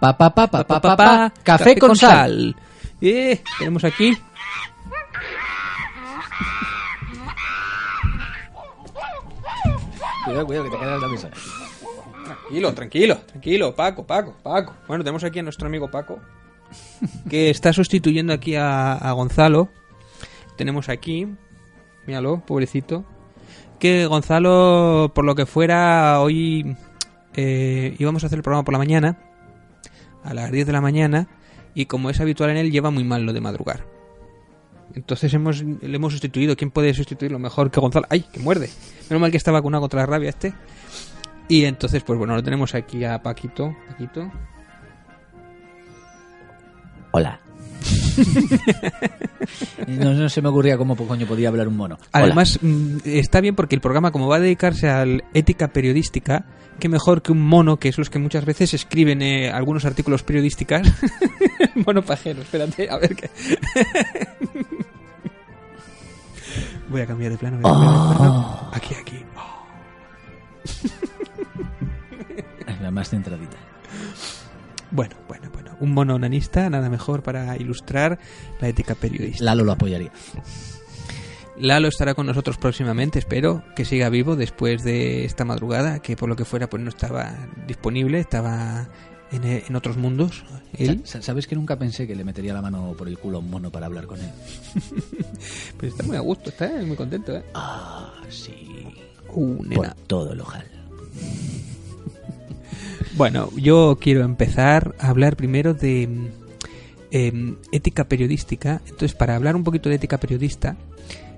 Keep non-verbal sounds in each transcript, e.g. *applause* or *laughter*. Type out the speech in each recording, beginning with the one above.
Pa, pa, pa, pa, pa, pa, pa. Café con sal. Eh, tenemos aquí. Cuidado, cuidado, que te la mesa. Tranquilo, tranquilo, tranquilo, Paco, Paco, Paco. Bueno, tenemos aquí a nuestro amigo Paco, que está sustituyendo aquí a, a Gonzalo. Tenemos aquí, míralo, pobrecito, que Gonzalo, por lo que fuera, hoy eh, íbamos a hacer el programa por la mañana, a las 10 de la mañana, y como es habitual en él, lleva muy mal lo de madrugar. Entonces hemos, le hemos sustituido. ¿Quién puede sustituirlo mejor que Gonzalo? ¡Ay, que muerde! Menos mal que está vacunado contra la rabia este. Y entonces, pues bueno, lo tenemos aquí a Paquito. Paquito. Hola. *laughs* no, no se me ocurría cómo coño podía hablar un mono. Además, mm, está bien porque el programa, como va a dedicarse a la ética periodística, que mejor que un mono, que es los que muchas veces escriben eh, algunos artículos periodísticas. *laughs* mono pajero, espérate, a ver qué. *laughs* voy a cambiar de plano. Voy a cambiar de plano. Aquí, aquí. La más centradita. Bueno, bueno, bueno. Un mono onanista, nada mejor para ilustrar la ética periodística. Lalo lo apoyaría. Lalo estará con nosotros próximamente, espero que siga vivo después de esta madrugada, que por lo que fuera pues no estaba disponible, estaba en, en otros mundos. Él, ¿Sabes que nunca pensé que le metería la mano por el culo a un mono para hablar con él? *laughs* pues está muy a gusto, está muy contento, ¿eh? Ah, sí. Uh, Por nena. todo el ojal. Bueno, yo quiero empezar a hablar primero de em, ética periodística. Entonces, para hablar un poquito de ética periodista,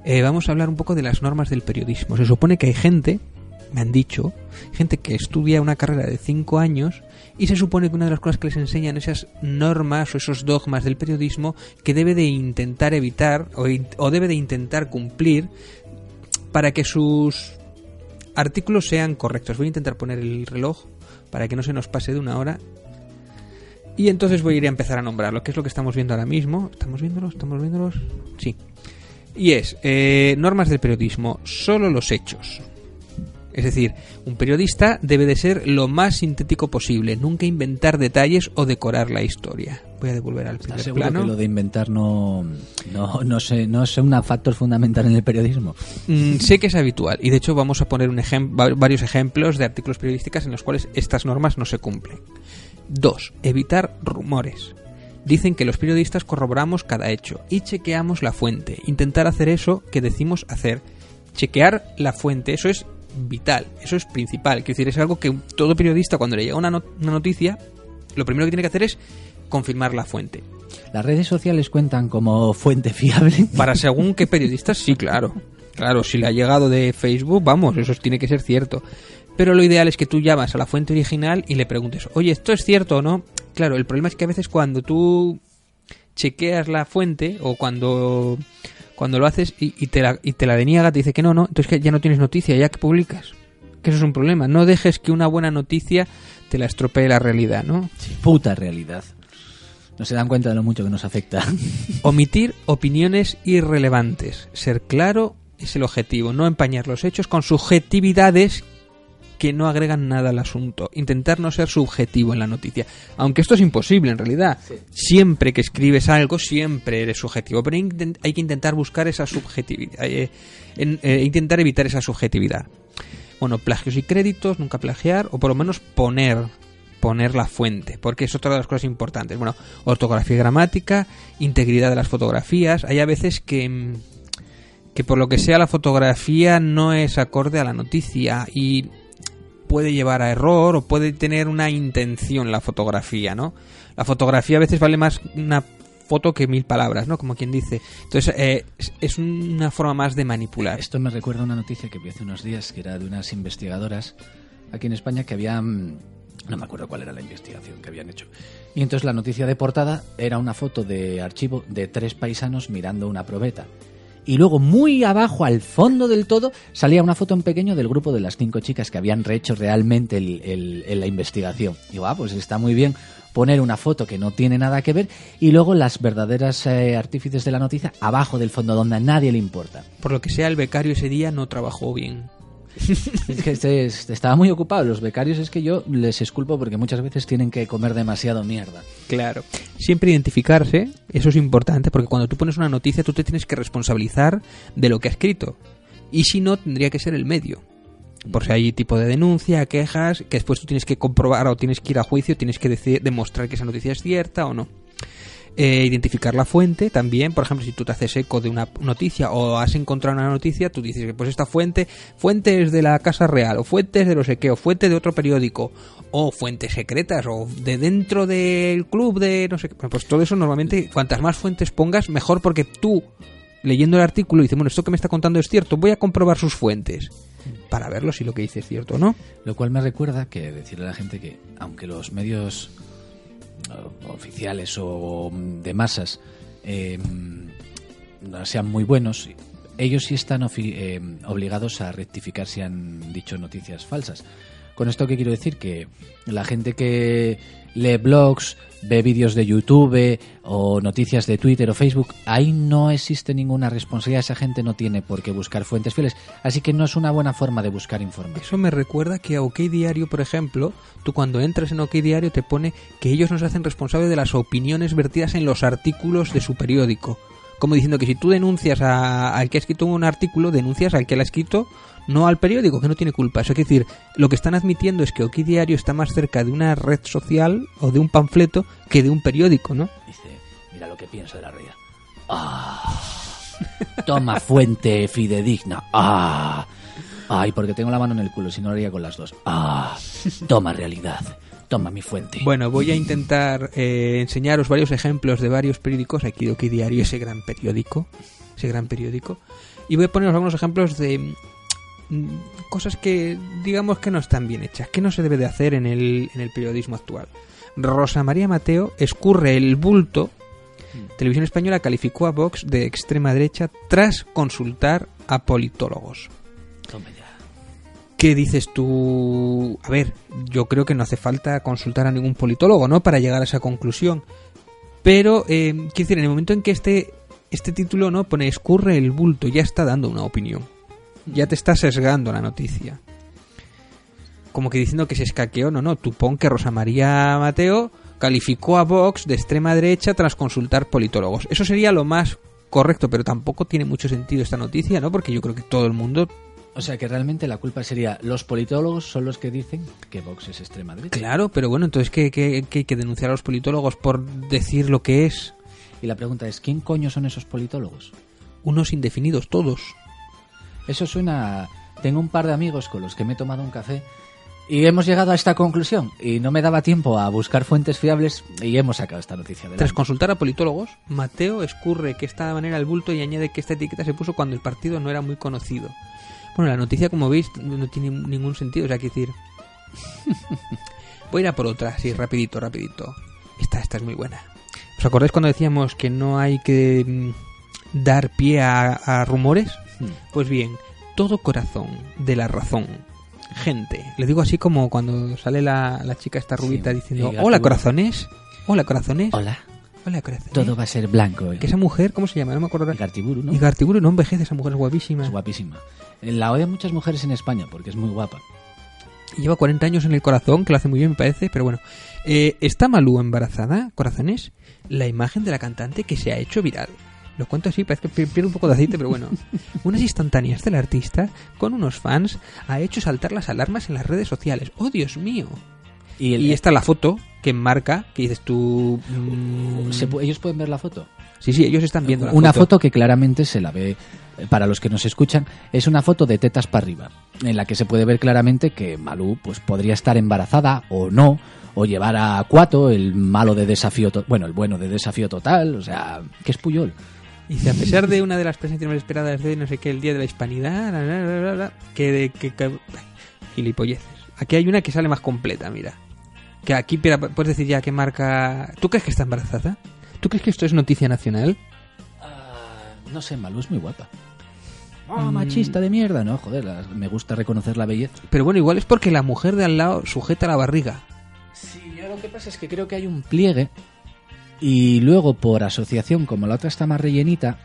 eh, vamos a hablar un poco de las normas del periodismo. Se supone que hay gente, me han dicho, gente que estudia una carrera de 5 años y se supone que una de las cosas que les enseñan esas normas o esos dogmas del periodismo que debe de intentar evitar o debe de intentar cumplir para que sus artículos sean correctos. Voy a intentar poner el reloj para que no se nos pase de una hora. Y entonces voy a ir a empezar a nombrarlo, que es lo que estamos viendo ahora mismo. ¿Estamos viéndolo? ¿Estamos viéndolos? Sí. Y es, eh, normas del periodismo, solo los hechos. Es decir, un periodista debe de ser lo más sintético posible, nunca inventar detalles o decorar la historia. Voy a devolver al ¿Estás primer seguro plano. que lo de inventar no, no, no, sé, no es un factor fundamental en el periodismo? Mm, sé que es habitual y de hecho vamos a poner un ejem- va- varios ejemplos de artículos periodísticos en los cuales estas normas no se cumplen. 2. Evitar rumores. Dicen que los periodistas corroboramos cada hecho y chequeamos la fuente. Intentar hacer eso que decimos hacer. Chequear la fuente, eso es vital, eso es principal. Quiero decir, es algo que todo periodista cuando le llega una, not- una noticia, lo primero que tiene que hacer es confirmar la fuente. ¿Las redes sociales cuentan como fuente *laughs* fiable? Para según qué periodistas, sí, claro. Claro, si le ha llegado de Facebook, vamos, eso tiene que ser cierto. Pero lo ideal es que tú llamas a la fuente original y le preguntes, oye, ¿esto es cierto o no? Claro, el problema es que a veces cuando tú chequeas la fuente o cuando, cuando lo haces y, y te la, y te la deniega, te dice que no, no, entonces que ya no tienes noticia, ya que publicas. Que eso es un problema. No dejes que una buena noticia te la estropee la realidad, ¿no? Puta realidad. No se dan cuenta de lo mucho que nos afecta. *laughs* Omitir opiniones irrelevantes. Ser claro es el objetivo, no empañar los hechos con subjetividades que no agregan nada al asunto. Intentar no ser subjetivo en la noticia. Aunque esto es imposible en realidad. Siempre que escribes algo, siempre eres subjetivo. Pero hay que intentar buscar esa subjetividad. eh, en- eh, intentar evitar esa subjetividad. Bueno, plagios y créditos, nunca plagiar, o por lo menos poner poner la fuente, porque es otra de las cosas importantes. Bueno, ortografía y gramática, integridad de las fotografías. Hay a veces que, mm, que por lo que sea la fotografía no es acorde a la noticia y puede llevar a error o puede tener una intención la fotografía, ¿no? La fotografía a veces vale más una foto que mil palabras, ¿no? Como quien dice. Entonces, eh, es- una forma más de manipular. Esto me recuerda una noticia que vi hace unos días, que era de unas investigadoras aquí en España que habían... No me acuerdo cuál era la investigación que habían hecho. Y entonces la noticia de portada era una foto de archivo de tres paisanos mirando una probeta. Y luego muy abajo, al fondo del todo, salía una foto en pequeño del grupo de las cinco chicas que habían rehecho realmente el- la investigación. Y digo, ah, pues está muy bien poner una foto que no tiene nada que ver y luego las verdaderas eh, artífices de la noticia abajo del fondo donde a nadie le importa. Por lo que sea, el becario ese día no trabajó bien. Es que este- estaba muy ocupado. Los becarios es que yo les esculpo porque muchas veces tienen que comer demasiado mierda. Claro. Siempre identificarse, eso es importante, porque cuando tú pones una noticia tú te tienes que responsabilizar de lo que ha escrito. Y si no, tendría que ser el medio. Por si hay tipo de denuncia, quejas, que después tú tienes que comprobar o tienes que ir a juicio, tienes que demostrar que esa noticia es cierta o no. Eh, identificar la fuente también, por ejemplo, si tú te haces eco de una noticia o has encontrado una noticia, tú dices que pues esta fuente, fuente es de la Casa Real, o fuentes de no sé qué, o fuente de otro periódico, o fuentes secretas, o de dentro del club de no sé qué. Pues todo eso normalmente, cuantas más fuentes pongas, mejor porque tú, leyendo el artículo, dices, bueno, esto que me está contando es cierto, voy a comprobar sus fuentes, para verlo si lo que dice es cierto o no. Lo cual me recuerda que decirle a la gente que, aunque los medios oficiales o de masas eh, sean muy buenos, ellos sí están eh, obligados a rectificar si han dicho noticias falsas. Con esto qué quiero decir que la gente que lee blogs, ve vídeos de YouTube o noticias de Twitter o Facebook, ahí no existe ninguna responsabilidad. Esa gente no tiene por qué buscar fuentes fieles. Así que no es una buena forma de buscar información. Eso me recuerda que a OK Diario, por ejemplo, tú cuando entras en OK Diario te pone que ellos nos hacen responsables de las opiniones vertidas en los artículos de su periódico. Como diciendo que si tú denuncias al que ha escrito un artículo, denuncias al que lo ha escrito, no al periódico, que no tiene culpa. Eso quiere decir, lo que están admitiendo es que OK Diario está más cerca de una red social o de un panfleto que de un periódico, ¿no? Dice, mira lo que pienso de la realidad. Ah. Toma fuente fidedigna. Ah. Ay, porque tengo la mano en el culo, si no lo haría con las dos. Ah. Toma realidad. Toma mi fuente. Bueno, voy a intentar eh, enseñaros varios ejemplos de varios periódicos, aquí de OK Diario, ese gran periódico, ese gran periódico, y voy a poneros algunos ejemplos de cosas que digamos que no están bien hechas, que no se debe de hacer en el, en el periodismo actual. Rosa María Mateo escurre el bulto. Televisión Española calificó a Vox de extrema derecha tras consultar a politólogos. Toma ya. ¿Qué dices tú? A ver, yo creo que no hace falta consultar a ningún politólogo, ¿no? Para llegar a esa conclusión. Pero, eh, quiero decir, en el momento en que este, este título no pone escurre el bulto, ya está dando una opinión. Ya te está sesgando la noticia. Como que diciendo que se escaqueó, no, no. Tú pon que Rosa María Mateo calificó a Vox de extrema derecha tras consultar politólogos. Eso sería lo más correcto, pero tampoco tiene mucho sentido esta noticia, ¿no? Porque yo creo que todo el mundo O sea que realmente la culpa sería los politólogos son los que dicen que Vox es extrema derecha. Claro, pero bueno, entonces ¿qué, qué- qué hay que denunciar a los politólogos por decir lo que es Y la pregunta es, ¿quién coño son esos politólogos? unos indefinidos todos. Eso suena... Tengo un par de amigos con los que me he tomado un café y hemos llegado a esta conclusión y no me daba tiempo a buscar fuentes fiables y hemos sacado esta noticia de Tras consultar a politólogos, Mateo escurre que esta manera el bulto y añade que esta etiqueta se puso cuando el partido no era muy conocido. Bueno, la noticia, como veis, no tiene ningún sentido, o sea, quiero decir... *laughs* Voy a ir a por otra, así, rapidito, rapidito. Esta, esta es muy buena. ¿Os acordáis cuando decíamos que no hay que mm, dar pie a rumores? Pues bien, todo corazón de la razón. Gente, le digo así como cuando sale la, la chica esta rubita Sí, diciendo, hola corazones, hola corazones, Hola, hola corazones. todo va a ser blanco. ¿eh? Que esa mujer, ¿cómo se llama? No me acuerdo. ahora. Gartiburu, ¿no? Igartiburu no envejece, esa mujer es guapísima. Es guapísima. La odian muchas mujeres en España porque es muy guapa. Lleva 40 años en el corazón, que lo hace muy bien, me parece, pero bueno. Eh, ¿Está Malú embarazada, corazones? La imagen de la cantante que se ha hecho viral. Lo cuento así, parece que pi- pierde un poco de aceite, pero bueno. *laughs* Unas instantáneas del artista, con unos fans, ha hecho saltar las alarmas en las redes sociales. ¡Oh, Dios mío! Y, el- Y esta es la foto que marca, que dices tú... mm, ¿se ¿Ellos pueden ver la foto? Sí, sí, ellos están viendo la una foto. que claramente se la ve eh, para los que nos escuchan es una foto de tetas para arriba en la que se puede ver claramente que Malú pues podría estar embarazada o no o llevar a Cuato el malo de desafío bueno el bueno de desafío total o sea que es Puyol Y dice, a pesar de una de las presentaciones más esperadas de no sé qué, el Día de la Hispanidad, la, la, la, la, la, que de que, que- gilipolleces. Aquí hay una que sale más completa, mira. Que aquí pero puedes decir ya que marca... ¿Tú crees que está embarazada? ¿Tú crees que esto es noticia nacional? no sé Malú es muy guapa Ah, machista de mierda no joder la- me gusta reconocer la belleza Pero bueno, igual es porque la mujer de al lado sujeta la barriga. Sí, yo lo que pasa es que creo que hay un pliegue y luego por asociación, como la otra está más rellenita,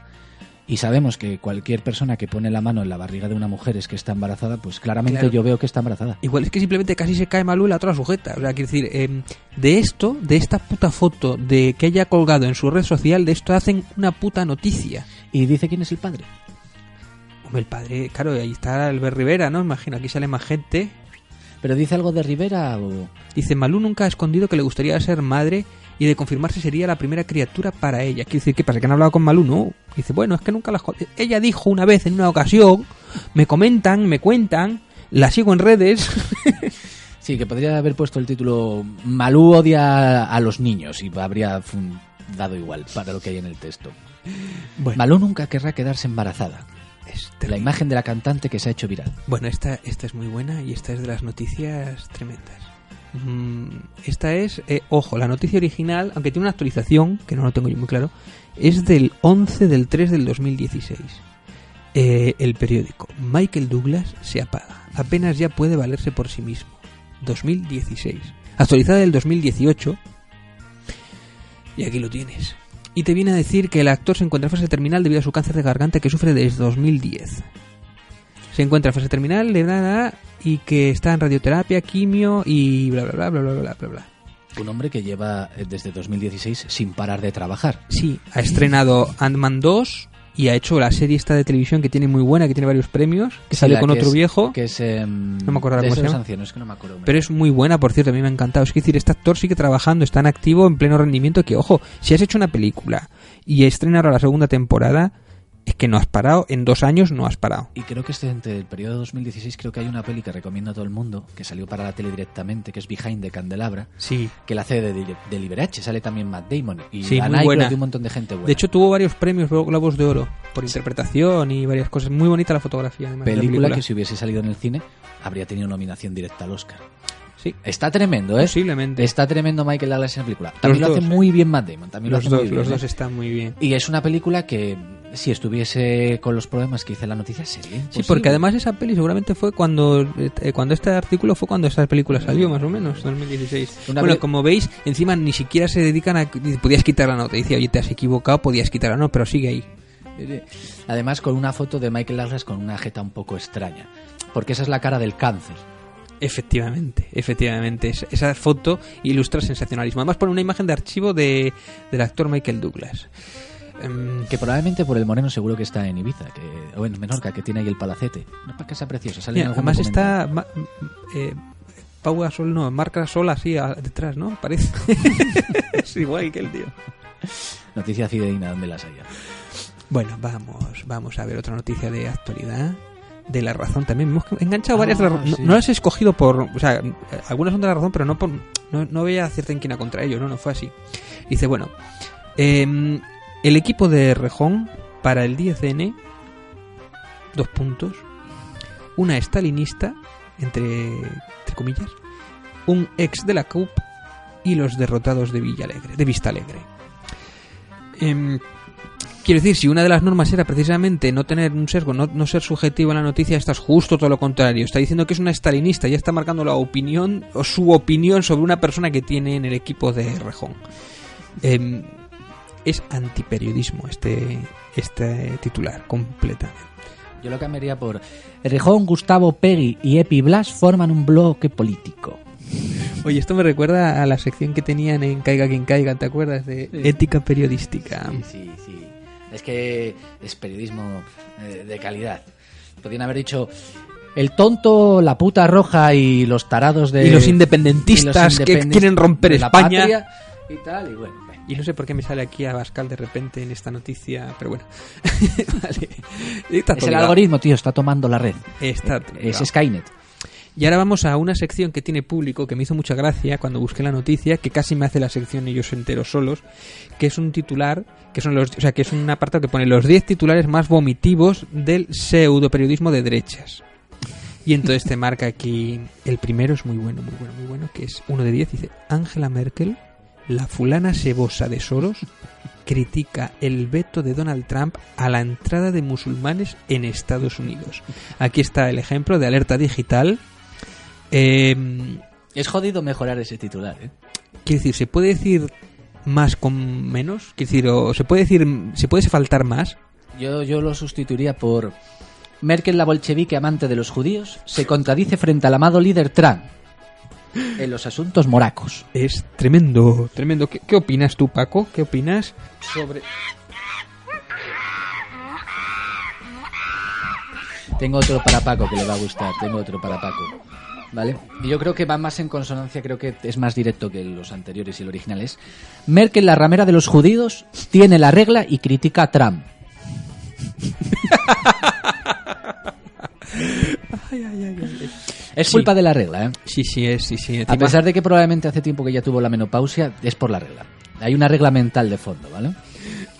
y sabemos que cualquier persona que pone la mano en la barriga de una mujer es que está embarazada, pues claramente Claro. yo veo que está embarazada. Igual es que simplemente casi se cae Malú y la otra sujeta. O sea, quiero decir, em, de esto, de esta puta foto de que haya colgado en su red social, de esto hacen una puta noticia. ¿Y dice quién es el padre? Hombre, el padre, claro, ahí está Albert Rivera, ¿no? Imagino, aquí sale más gente. ¿Pero dice algo de Rivera o...? Dice, Malú nunca ha escondido que le gustaría ser madre y de confirmarse sería la primera criatura para ella. Quiere decir, ¿qué pasa? ¿Que han hablado con Malú? No. Dice, bueno, es que nunca la... Ella dijo una vez, en una ocasión, me comentan, me cuentan, la sigo en redes. *laughs* Sí, que podría haber puesto el título Malú odia a los niños y habría dado igual para lo que hay en el texto. bueno, Malú nunca querrá quedarse embarazada. es La imagen de la cantante que se ha hecho viral. Bueno, esta, esta es muy buena y esta es de las noticias tremendas. Mm, esta es, eh, ojo, la noticia original, aunque tiene una actualización, que no lo tengo yo muy claro, es del 11 del 3 del 2016. Eh, el periódico Michael Douglas se apaga. Apenas ya puede valerse por sí mismo. 2016. Actualizada del 2018. Y aquí lo tienes. Y te viene a decir que el actor se encuentra en fase terminal debido a su cáncer de garganta que sufre desde 2010 se encuentra en fase terminal de nada y que está en radioterapia, quimio y bla, bla, bla, bla, bla, bla, bla. Un hombre que lleva eh, desde 2016 sin parar de trabajar. Sí, ha estrenado Ant-Man 2 y ha hecho la serie esta de televisión que tiene muy buena, que tiene varios premios, que sí, sale con otro viejo. Que es, em, no me acuerdo cómo se llama. Que no me acuerdo Pero es muy buena, por cierto, a mí me ha encantado. Es decir, este actor sigue trabajando, está en activo, en pleno rendimiento, que ojo, si has hecho una película y estrenar ahora la segunda temporada es que no has parado, en dos años no has parado. Y creo que este, entre el periodo de 2016, creo que hay una peli que recomiendo a todo el mundo, que salió para la tele directamente, que es Behind the Candelabra, Sí. que la hace de, de, de Liberace, sale también Matt Damon. Y Sí, muy buena. y un montón de gente buena. De hecho, tuvo varios premios Globos de Oro por interpretación y varias cosas. Muy bonita la fotografía, además. de la película que si hubiese salido en el cine, habría tenido nominación directa al Oscar. Sí, Está tremendo, ¿eh? posiblemente. Está tremendo Michael Douglas en la película. También Los lo hace dos, ¿eh? muy bien Matt Damon. También los lo hace dos, muy bien, los ¿eh? dos están muy bien. Y es una película que, si estuviese con los problemas que hice la noticia, sería Sí, porque además esa peli seguramente fue cuando eh, cuando este artículo fue cuando esa película salió, más o menos, 2016. Una bueno, como veis, encima ni siquiera se dedican a... Podías quitar la nota, dice, oye, te has equivocado, podías quitar la nota, pero sigue ahí. Además, con una foto de Michael Douglas con una jeta un poco extraña. Porque esa es la cara del cáncer. Efectivamente, efectivamente. Es- Esa foto ilustra sensacionalismo. Además pone una imagen de archivo de, del actor Michael Douglas. Em, Que probablemente por el moreno seguro que está en Ibiza, que, o en Menorca, que tiene ahí el palacete. Una casa preciosa. Sale en Mira, algún además está ma- eh, Pau Gasol, no, marca Sol así a- detrás, ¿no? Parece. *laughs* es igual que el tío. Noticia fidedigna, donde las haya. Bueno, vamos, vamos a ver otra noticia de actualidad. De la razón también. Hemos enganchado varias. la Ah, no, las he escogido por. O sea, eh, algunas son de la razón, pero no por. No, no voy a hacerte inquina contra ello, no, no fue así. Dice, bueno. em, el equipo de Rejón para el 10N. Dos puntos. Una stalinista, entre, entre comillas. Un ex de la CUP y los derrotados de Villalegre, de Vista Alegre. Em, quiero decir, si una de las normas era precisamente no tener un sesgo, no, no ser subjetivo en la noticia, esta es justo todo lo contrario. Está diciendo que es una estalinista, ya está marcando la opinión o su opinión sobre una persona que tiene en el equipo de Rejón. Em, es antiperiodismo este, este titular, completamente. Yo lo cambiaría por Rejón, Gustavo Pegui y Epi Blas forman un bloque político. Oye, esto me recuerda a la sección que tenían en Caiga quien caiga, ¿te acuerdas? De ética periodística. Sí, sí. Es que es periodismo eh, de calidad. Podrían haber dicho el tonto, la puta roja y los tarados de Y los independentistas y los que quieren romper España. y tal y bueno. Y no sé por qué me sale aquí a Bascal de repente en esta noticia, pero bueno. *laughs* vale. Está Es el algoritmo, tío, está tomando la red. Está Es ligado. Skynet. Y ahora vamos a una sección que tiene público que me hizo mucha gracia cuando busqué la noticia, que casi me hace la sección ellos enteros solos, que es un titular, que son los, o sea, que es un apartado que pone los 10 titulares más vomitivos del pseudo periodismo de derechas. Y entonces te marca aquí el primero es muy bueno, muy bueno, muy bueno, que es uno de 10 dice Angela Merkel, la fulana sebosa de Soros, critica el veto de Donald Trump a la entrada de musulmanes en Estados Unidos. Aquí está el ejemplo de alerta digital. Eh, Es jodido mejorar ese titular, ¿eh? quiero decir, ¿se puede decir más con menos? Quiero decir, o se puede decir, ¿se puede faltar más? Yo, yo lo sustituiría por Merkel, la bolchevique amante de los judíos, se contradice frente al amado líder Trump en los asuntos moracos. Es tremendo, tremendo. ¿Qué, qué opinas tú, Paco? ¿Qué opinas sobre...? Tengo otro para Paco que le va a gustar, tengo otro para Paco. ¿Vale? Y yo creo que va más en consonancia, creo que es más directo que los anteriores y el original es Merkel, la ramera de los judíos, tiene la regla y critica a Trump. *laughs* Es Sí. culpa de la regla, ¿eh? Sí, sí, es, sí, sí. A pesar de que probablemente hace tiempo que ya tuvo la menopausia, es por la regla. Hay una regla mental de fondo, ¿vale?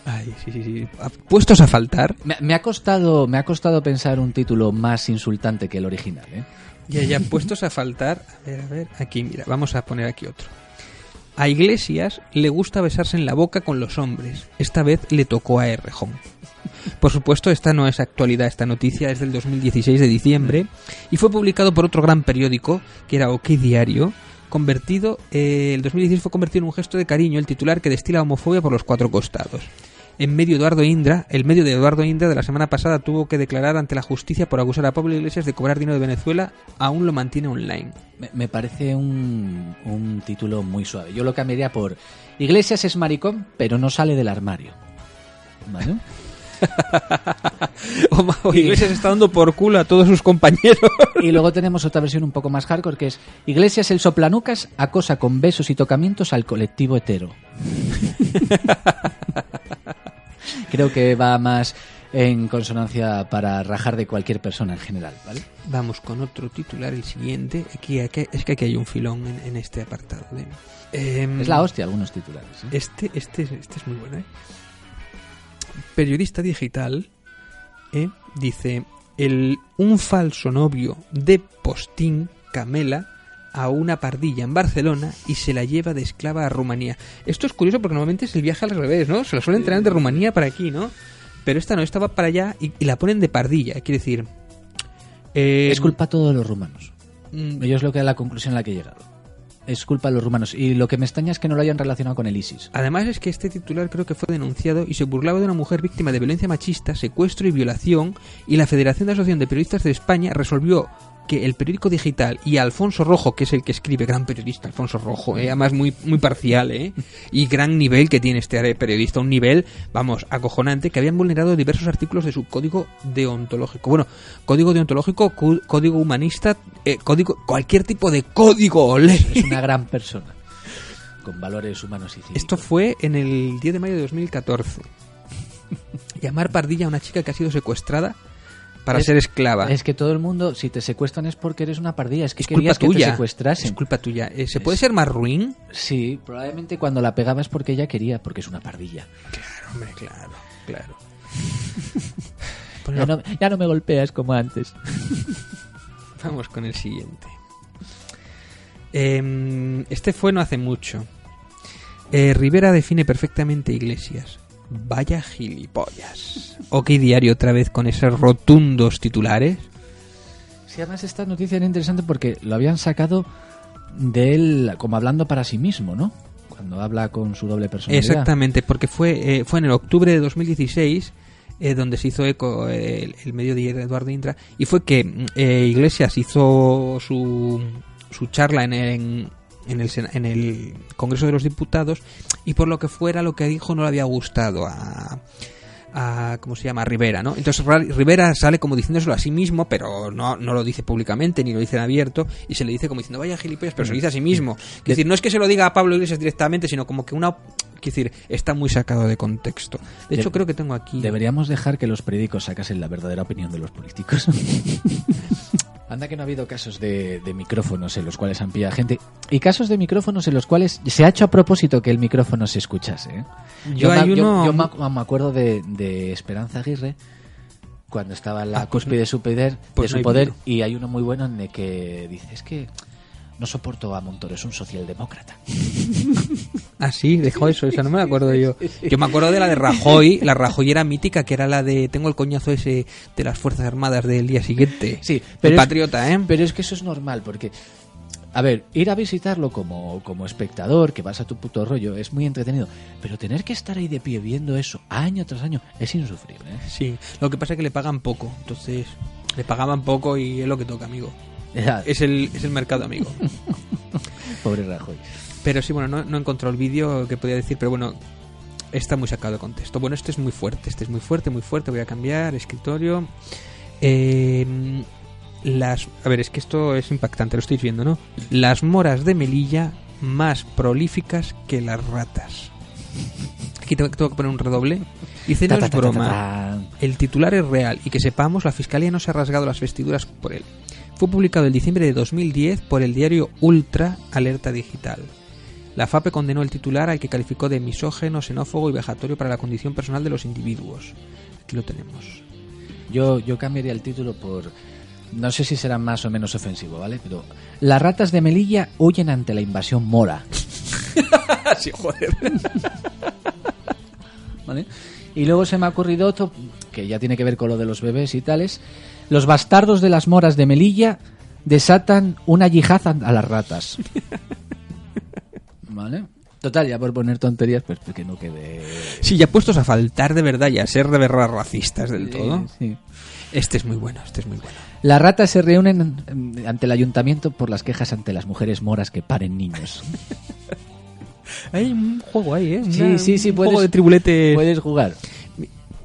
Ay, sí, sí, sí. Puestos a faltar, Me, me ha costado, me ha costado pensar un título más insultante que el original, ¿eh? ya, ya, puestos a faltar... A ver, a ver, aquí, mira, vamos a poner aquí otro. A Iglesias le gusta besarse en la boca con los hombres. Esta vez le tocó a Errejón. Por supuesto, esta no es actualidad, esta noticia es del 2016 de diciembre y fue publicado por otro gran periódico, que era OK Diario, convertido, eh, el 2016 fue convertido en un gesto de cariño el titular que destila homofobia por los cuatro costados. En medio Eduardo Indra, el medio de Eduardo Indra de la semana pasada tuvo que declarar ante la justicia por acusar a Pablo Iglesias de cobrar dinero de Venezuela, aún lo mantiene online. Me, me parece un, un título muy suave. Yo lo cambiaría por Iglesias es maricón, pero no sale del armario. ¿Vale? *laughs* O, o Iglesias está dando por culo a todos sus compañeros. *laughs* Y luego tenemos otra versión un poco más hardcore que es Iglesias el soplanucas acosa con besos y tocamientos al colectivo hetero. *laughs* Creo que va más en consonancia para rajar de cualquier persona en general, ¿vale? Vamos con otro titular, el siguiente. Aquí, aquí- es que aquí hay un filón en, en este apartado. ¿eh? Em, Es la hostia algunos titulares. ¿eh? Este, este, este es muy bueno, ¿eh? Periodista digital ¿eh? dice: el, Un falso novio de Postín Camela a una pardilla en Barcelona y se la lleva de esclava a Rumanía. Esto es curioso porque normalmente es el viaje al revés, ¿no? Se la suelen traer de Rumanía para aquí, ¿no? Pero esta no, esta va para allá y, y la ponen de pardilla. Quiere decir. eh, Es culpa todo de los rumanos. mm, Yo es lo que la conclusión a la que he llegado. Es culpa de los rumanos. Y lo que me extraña es que no lo hayan relacionado con el ISIS. Además es que este titular creo que fue denunciado y se burlaba de una mujer víctima de violencia machista, secuestro y violación y la Federación de Asociación de Periodistas de España resolvió que el periódico digital y Alfonso Rojo, que es el que escribe, gran periodista Alfonso Rojo, ¿eh? además muy, muy parcial, ¿eh? y gran nivel que tiene este periodista, un nivel, vamos, acojonante, que habían vulnerado diversos artículos de su código deontológico. Bueno, código deontológico, código humanista, eh, código, cualquier tipo de código. Es una gran persona. Con valores humanos y cívicos. Esto fue en el 10 de mayo de 2014. Llamar pardilla a una chica que ha sido secuestrada para Es- ser esclava. Es que todo el mundo, si te secuestran es porque eres una pardilla. Es que Es culpa querías que te tuya. secuestrasen. Es culpa tuya. Eh, ¿Se Es- puede ser más ruin? Sí, probablemente cuando la pegaba es porque ella quería, porque es una pardilla. Claro, hombre, claro, claro. *laughs* Ya no, ya no me golpeas como antes. *laughs* Vamos con el siguiente. Em, este fue no hace mucho. Eh, Rivera define perfectamente Iglesias. Vaya gilipollas. Ok, diario otra vez con esos rotundos titulares. Sí, además esta noticia era interesante porque lo habían sacado de él como hablando para sí mismo, ¿no? Cuando habla con su doble personalidad. Exactamente, porque fue, eh, fue en el octubre de 2016 eh, donde se hizo eco eh, el, el medio de Eduardo Intra y fue que mm, eh, Iglesias hizo su, su charla en, en, en el, en el Congreso de los Diputados y por lo que fuera lo que dijo no le había gustado a, a ¿cómo se llama? a Rivera, ¿no? Entonces Ra- Rivera sale como diciéndoselo a sí mismo, pero no, no lo dice públicamente ni lo dice en abierto y se le dice como diciendo, vaya gilipollas, pero se lo dice a sí mismo. Es decir, no es que se lo diga a Pablo Iglesias directamente, sino como que una Quiero decir, está muy sacado de contexto. De hecho, De- creo que tengo aquí... Deberíamos dejar que los periódicos sacasen la verdadera opinión de los políticos. *laughs* Anda que no ha habido casos de, de micrófonos en los cuales han pillado gente y casos de micrófonos en los cuales se ha hecho a propósito que el micrófono se escuchase. ¿eh? Yo me, hay uno- yo me, me acuerdo de, de Esperanza Aguirre cuando estaba en la Ah, pues cúspide de su poder, pues de no su poder y hay uno muy bueno en el que dice es que no soporto a Montoro, es un socialdemócrata. *laughs* Ah, sí, dejó eso, esa no me la acuerdo yo. Yo me acuerdo de la de Rajoy, la Rajoy era mítica, que era la de tengo el coñazo ese de las Fuerzas Armadas del día siguiente. Sí, pero es- patriota, ¿eh? Pero es que eso es normal, porque, a ver, ir a visitarlo como, como espectador, que vas a tu puto rollo, es muy entretenido. Pero tener que estar ahí de pie viendo eso año tras año es insufrible. ¿eh? Sí, lo que pasa es que le pagan poco, entonces le pagaban poco y es lo que toca, amigo. Ya, Es el, es el mercado, amigo. *laughs* Pobre Rajoy. Pero sí, bueno, no, no encontrado el vídeo que podía decir, pero bueno, está muy sacado de contexto. Bueno, este es muy fuerte, este es muy fuerte, muy fuerte. Voy a cambiar, escritorio. Eh, las, a ver, es que esto es impactante, lo estáis viendo, ¿no? Las moras de Melilla más prolíficas que las ratas. Aquí tengo, tengo que poner un redoble. Dice, no es broma. El titular es real y que sepamos, la Fiscalía no se ha rasgado las vestiduras por él. Fue publicado en diciembre de 2010 por el diario Ultra Alerta Digital. La FAPE condenó el titular al que calificó de misógeno, xenófobo y vejatorio para la condición personal de los individuos. Aquí lo tenemos. Yo, yo cambiaría el título por... No sé si será más o menos ofensivo, ¿vale? Pero las ratas de Melilla huyen ante la invasión mora. *laughs* sí, joder. *laughs* ¿vale? Y luego se me ha ocurrido otro que ya tiene que ver con lo de los bebés y tales. Los bastardos de las moras de Melilla desatan una yihad a las ratas. *laughs* ¿Vale? Total, ya por poner tonterías, pues que no quede... Sí, ya puestos a faltar de verdad y a ser de verdad racistas del todo. Sí. Este es muy bueno, este es muy bueno. Las ratas se reúnen mm, ante el ayuntamiento por las quejas ante las mujeres moras que paren niños. *laughs* Hay un juego ahí, ¿eh? Sí, Una- sí, sí, un puedes- juego de tribuletes. Puedes jugar.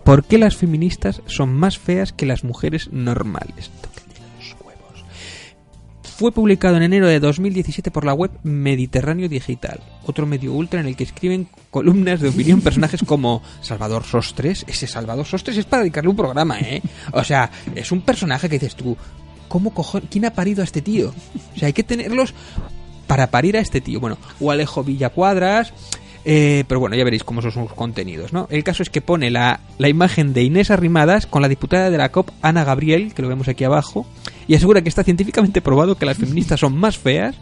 ¿Por qué las feministas son más feas que las mujeres normales? Fue publicado en enero de 2017 por la web Mediterráneo Digital, otro medio ultra en el que escriben columnas de opinión *laughs* personajes como Salvador Sostres. Ese Salvador Sostres es para dedicarle un programa, ¿eh? O sea, es un personaje que dices tú, ¿cómo cojones? ¿Quién ha parido a este tío? O sea, hay que tenerlos para parir a este tío. Bueno, o Alejo Villacuadras. Eh, pero bueno, ya veréis cómo son sus contenidos, ¿no? El caso es que pone la, la imagen de Inés Arrimadas con la diputada de la COP, Ana Gabriel, que lo vemos aquí abajo, y asegura que está científicamente probado que las feministas son más feas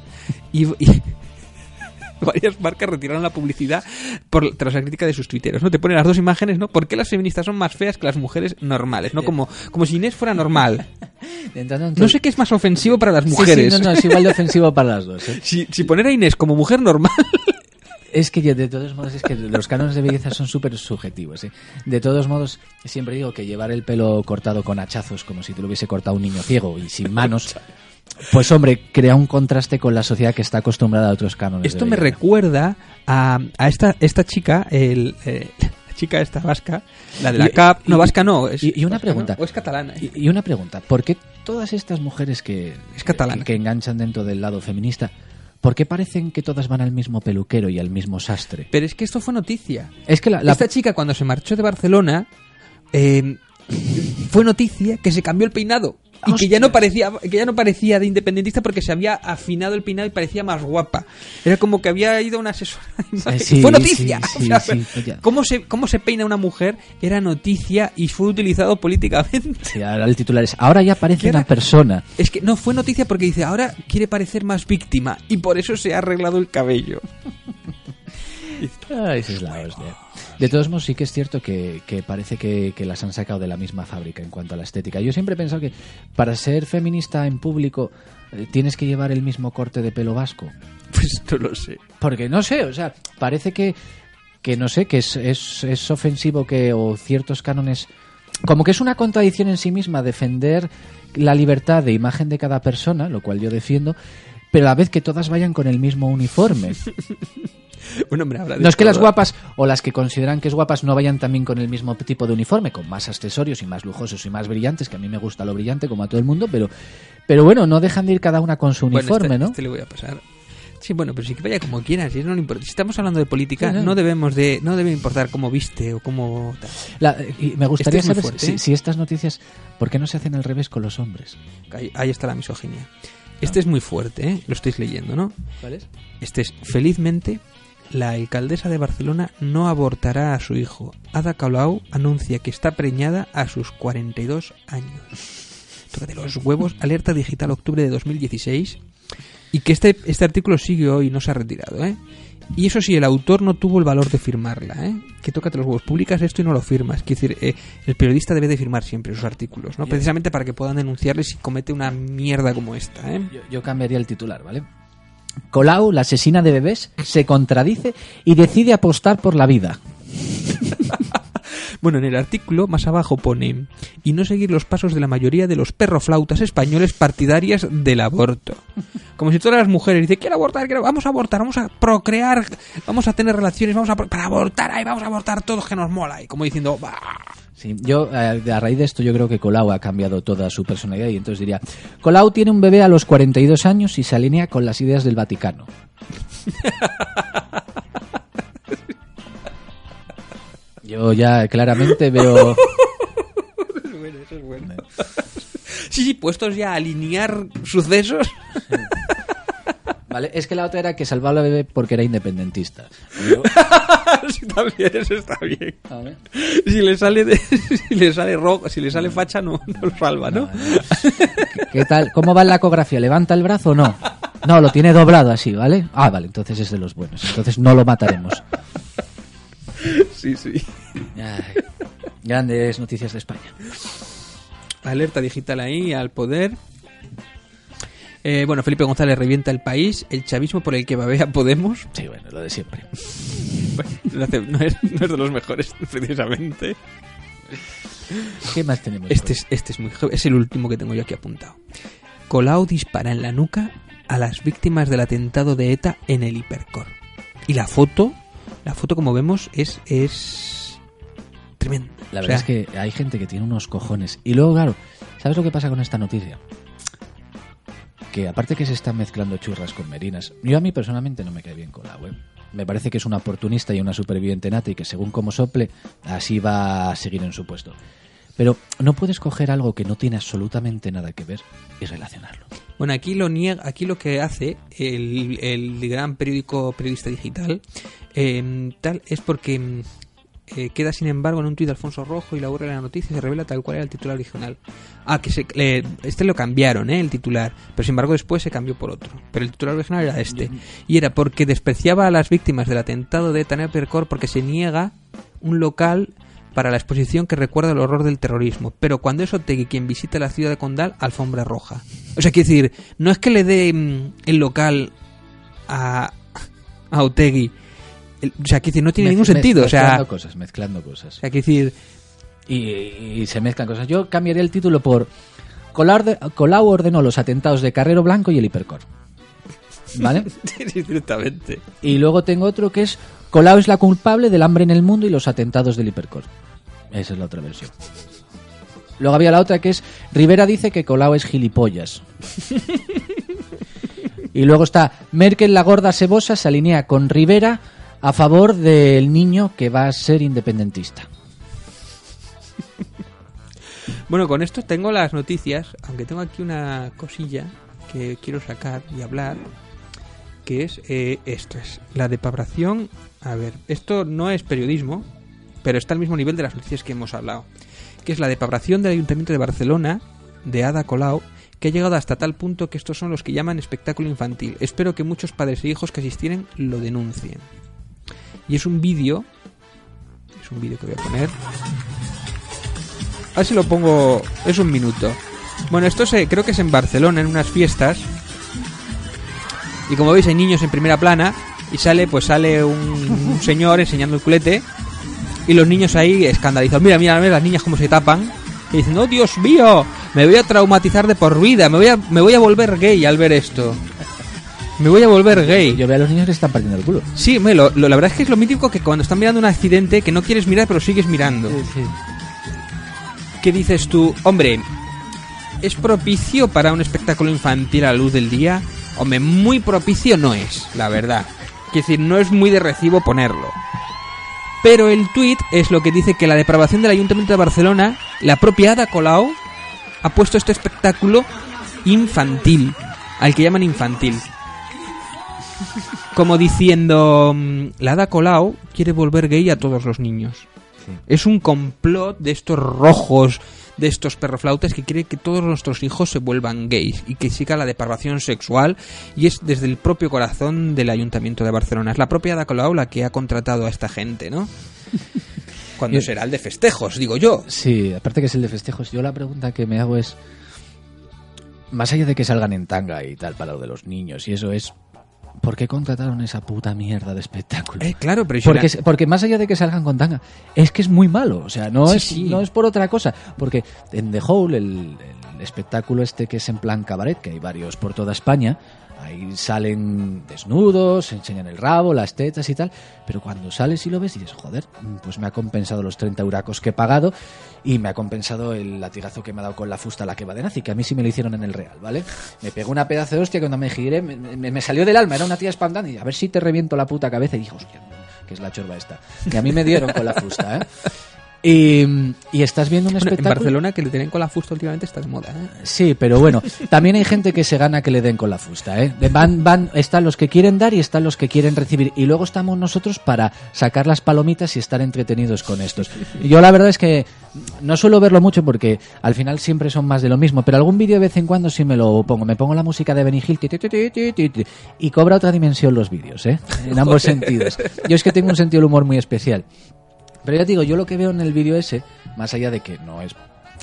y, y *laughs* varias marcas retiraron la publicidad por, tras la crítica de sus tuiteros, ¿no? Te ponen las dos imágenes, ¿no? ¿Por qué las feministas son más feas que las mujeres normales? ¿No? Como, como si Inés fuera normal. *laughs* No sé qué es más ofensivo para las Sí, sí, mujeres. no, no, es igual de ofensivo para las dos. ¿eh? *laughs* Si, si poner a Inés como mujer normal. Es que yo, de todos modos, es que los cánones de belleza son súper subjetivos. ¿eh? De todos modos, siempre digo que llevar el pelo cortado con hachazos, como si te lo hubiese cortado un niño ciego y sin manos, pues hombre, crea un contraste con la sociedad que está acostumbrada a otros cánones. Esto de me recuerda a, a esta, esta chica, el, eh, la chica esta vasca, la de la Y- CAP. No, y- vasca no. Es y- y una pregunta. O es catalana. ¿eh? Y, una pregunta, ¿por qué todas estas mujeres que, Es que, que enganchan dentro del lado feminista, ¿por qué parecen que todas van al mismo peluquero y al mismo sastre? Pero es que esto fue noticia. Es que la, la- Esta chica cuando se marchó de Barcelona eh, fue noticia que se cambió el peinado y que ya no parecía que ya no parecía de independentista porque se había afinado el peinado y parecía más guapa. Era como que había ido a una asesora. sí, fue noticia. sí, *laughs* O sea, sí, sí, ya. cómo se cómo se peina una mujer era noticia y fue utilizado políticamente. Ahora el titular es, ahora ya parece una persona. Es que no fue noticia porque dice ahora quiere parecer más víctima y por eso se ha arreglado el cabello. *laughs* Esa es la hostia. De todos modos, sí que es cierto que, que parece que, que las han sacado de la misma fábrica en cuanto a la estética. Yo siempre he pensado que para ser feminista en público eh, tienes que llevar el mismo corte de pelo vasco. *laughs* Pues no lo sé. Porque no sé, o sea, parece que, que no sé, que es, es, es ofensivo que, o ciertos cánones. Como que es una contradicción en sí misma defender la libertad de imagen de cada persona, lo cual yo defiendo, pero a la vez que todas vayan con el mismo uniforme. *laughs* *laughs* Bueno, hombre, habrá de No es que las guapas o las que consideran que es guapas no vayan también con el mismo tipo de uniforme, con más accesorios y más lujosos y más brillantes, que a mí me gusta lo brillante como a todo el mundo, pero, pero bueno, no dejan de ir cada una con su Bueno, uniforme, este, ¿no? este le voy a pasar. Sí, bueno, pero sí que vaya como quieras. No le importa. si estamos hablando de política, Sí, no debemos de, no debe importar cómo viste o cómo. La- y me gustaría Este es saber si, ¿eh? si estas noticias, ¿por qué no se hacen al revés con los hombres? Ahí, ahí está la misoginia. Este es muy fuerte, ¿eh? Lo estáis leyendo, ¿no? ¿Cuál es? Este es, felizmente, la alcaldesa de Barcelona no abortará a su hijo. Ada Colau anuncia que está preñada a sus 42 años. Tócate los huevos, alerta digital octubre de 2016. Y que este, este artículo sigue hoy, no se ha retirado, ¿eh? Y eso sí, el autor no tuvo el valor de firmarla, ¿eh? Que tócate los huevos, publicas esto y no lo firmas. Quiere decir, eh, el periodista debe de firmar siempre sus artículos, ¿no? Precisamente para que puedan denunciarle si comete una mierda como esta, ¿eh? Yo, yo cambiaría el titular, ¿vale? Colau, la asesina de bebés, se contradice y decide apostar por la vida. *laughs* Bueno, en el artículo más abajo pone y no seguir los pasos de la mayoría de los perroflautas españoles partidarias del aborto. Como si todas las mujeres dicen, quiero abortar, quiero, vamos a abortar, vamos a procrear, vamos a tener relaciones, vamos a para abortar, ahí vamos a abortar todos que nos mola. Y como diciendo, "Bah". Sí, yo, eh, a raíz de esto, yo creo que Colau ha cambiado toda su personalidad y entonces diría, Colau tiene un bebé a los 42 años y se alinea con las ideas del Vaticano. *laughs* Yo ya claramente veo... *laughs* sí, sí, puestos ya a alinear sucesos. ¿Vale? Es que la otra era que salvaba al bebé porque era independentista. Yo- *laughs* sí, también, eso está bien. A. Si le sale de, *laughs* si le sale rojo, si le sale facha, no, no lo salva, ¿no? ¿Qué tal? ¿Cómo va la ecografía? ¿Levanta el brazo o no? No, lo tiene doblado así, ¿vale? Ah, vale, entonces es de los buenos. Entonces no lo mataremos. Sí, sí. Ay, grandes noticias de España. Alerta digital ahí, al poder. Eh, bueno, Felipe González revienta el país, el chavismo por el que babea Podemos. Sí, bueno, lo de siempre. *laughs* Bueno, no es, no es de los mejores, *laughs* precisamente. ¿Qué más tenemos? Este es, este es muy es el último que tengo yo aquí apuntado. Colau dispara en la nuca a las víctimas del atentado de ETA en el Hipercor. Y la foto, la foto como vemos es es tremenda. La O verdad sea, es que hay gente que tiene unos cojones. Y luego, claro, ¿sabes lo que pasa con esta noticia? Que aparte que se están mezclando churras con merinas, yo a mí personalmente no me cae bien con la web. Me parece que es una oportunista y una superviviente nata y que según como sople, así va a seguir en su puesto. Pero no puedes coger algo que no tiene absolutamente nada que ver y relacionarlo. Bueno, aquí lo niega, aquí lo que hace el, el gran periódico periodista digital eh, tal es porque mm, eh, queda sin embargo en un tuit de Alfonso Rojo y la URL de la noticia se revela tal cual era el titular original. Ah, que se, eh, este lo cambiaron, ¿eh? El titular, pero sin embargo después se cambió por otro. Pero el titular original era este y era porque despreciaba a las víctimas del atentado de Tanner Percor porque se niega un local para la exposición que recuerda el horror del terrorismo. Pero cuando es Otegui quien visita la ciudad de Condal, alfombra roja. O sea, quiero decir, no es que le dé mm, el local a, a Otegui. El- o sea, quiero decir, no tiene Mez- ningún sentido. O sea, Mezclando cosas, mezclando cosas. o sea, quiero decir, y, y se mezclan cosas. Yo cambiaría el título por Colau, de- Colau ordenó los atentados de Carrero Blanco y el Hipercor. ¿Vale? *laughs* directamente. y luego tengo otro que es Colau es la culpable del hambre en el mundo y los atentados del Hipercor. Esa es la otra versión. Luego había la otra que es Rivera dice que Colau es gilipollas. *laughs* y luego está Merkel la gorda sebosa se alinea con Rivera a favor del niño que va a ser independentista. Bueno, con esto tengo las noticias, aunque tengo aquí una cosilla que quiero sacar y hablar, que es eh, esto, es la depabración. A ver, esto no es periodismo, pero está al mismo nivel de las noticias que hemos hablado, que es la depabración del Ayuntamiento de Barcelona, de Ada Colau, que ha llegado hasta tal punto que estos son los que llaman espectáculo infantil. Espero que muchos padres e hijos que asistieren lo denuncien. Y es un vídeo, es un vídeo que voy a poner, a ver si lo pongo. Es un minuto. Bueno, esto se, creo que es en Barcelona, en unas fiestas. Y como veis, hay niños en primera plana. Y sale, pues sale un, señor enseñando el culete. Y los niños ahí escandalizados. Mira, mira, mira las niñas cómo se tapan. Y dicen, oh Dios mío, me voy a traumatizar de por vida. Me voy a, me voy a volver gay al ver esto. Me voy a volver gay. Yo veo a los niños que están partiendo el culo. Sí, me, lo- lo- la verdad es que es lo mítico que cuando están mirando un accidente que no quieres mirar pero sigues mirando. ¿Qué dices tú? Hombre, ¿es propicio para un espectáculo infantil a la luz del día? Hombre, muy propicio no es, la verdad. Quiero decir, no es muy de recibo ponerlo. Pero el tuit es lo que dice que la depravación del Ayuntamiento de Barcelona, la propia Ada Colau, ha puesto este espectáculo infantil, al que llaman infantil. Como diciendo, mm, la Ada Colau quiere volver gay a todos los niños. Es un complot de estos rojos, de estos perroflautas que quiere que todos nuestros hijos se vuelvan gays y que siga la depravación sexual y es desde el propio corazón del Ayuntamiento de Barcelona. Es la propia Ada Colau la que ha contratado a esta gente, ¿no? *laughs* Cuando Yo- será el de festejos, digo yo. Sí, aparte que es el de festejos, yo la pregunta que me hago es, más allá de que salgan en tanga y tal para lo de los niños, y eso es, ¿por qué contrataron esa puta mierda de espectáculo? Eh, claro, pero Porque, la- porque más allá de que salgan con tanga, es que es muy malo. O sea, no, Sí, es, sí. no es por otra cosa. Porque en The Hole, el, el espectáculo este que es en plan cabaret, que hay varios por toda España, ahí salen desnudos, enseñan el rabo, las tetas y tal. Pero cuando sales y lo ves, dices, joder, pues me ha compensado los 30 huracos que he pagado y me ha compensado el latigazo que me ha dado con la fusta la que va de nazi, que a mí sí me lo hicieron en el Real, ¿vale? Me pegó una pedazo de hostia que cuando me giré, me, salió del alma, era una tía espandante y a ver si te reviento la puta cabeza. Y dije, hostia, que es la chorba esta. Y a mí me dieron con la fusta, ¿eh? Y, y estás viendo un Bueno, en espectáculo... Barcelona que le tienen con la fusta últimamente está de moda. ¿eh? Sí, pero bueno, también hay gente que se gana que le den con la fusta, ¿eh? Van, van, están los que quieren dar y están los que quieren recibir. Y luego estamos nosotros para sacar las palomitas y estar entretenidos con estos. Yo la verdad es que no suelo verlo mucho porque al final siempre son más de lo mismo, pero algún vídeo de vez en cuando sí me lo pongo. Me pongo la música de Benny Hill ti, ti, ti, y cobra otra dimensión los vídeos, ¿eh? En ambos *laughs* sentidos. Yo es que tengo un sentido del humor muy especial. Pero ya te digo, yo lo que veo en el vídeo ese, más allá de que no es,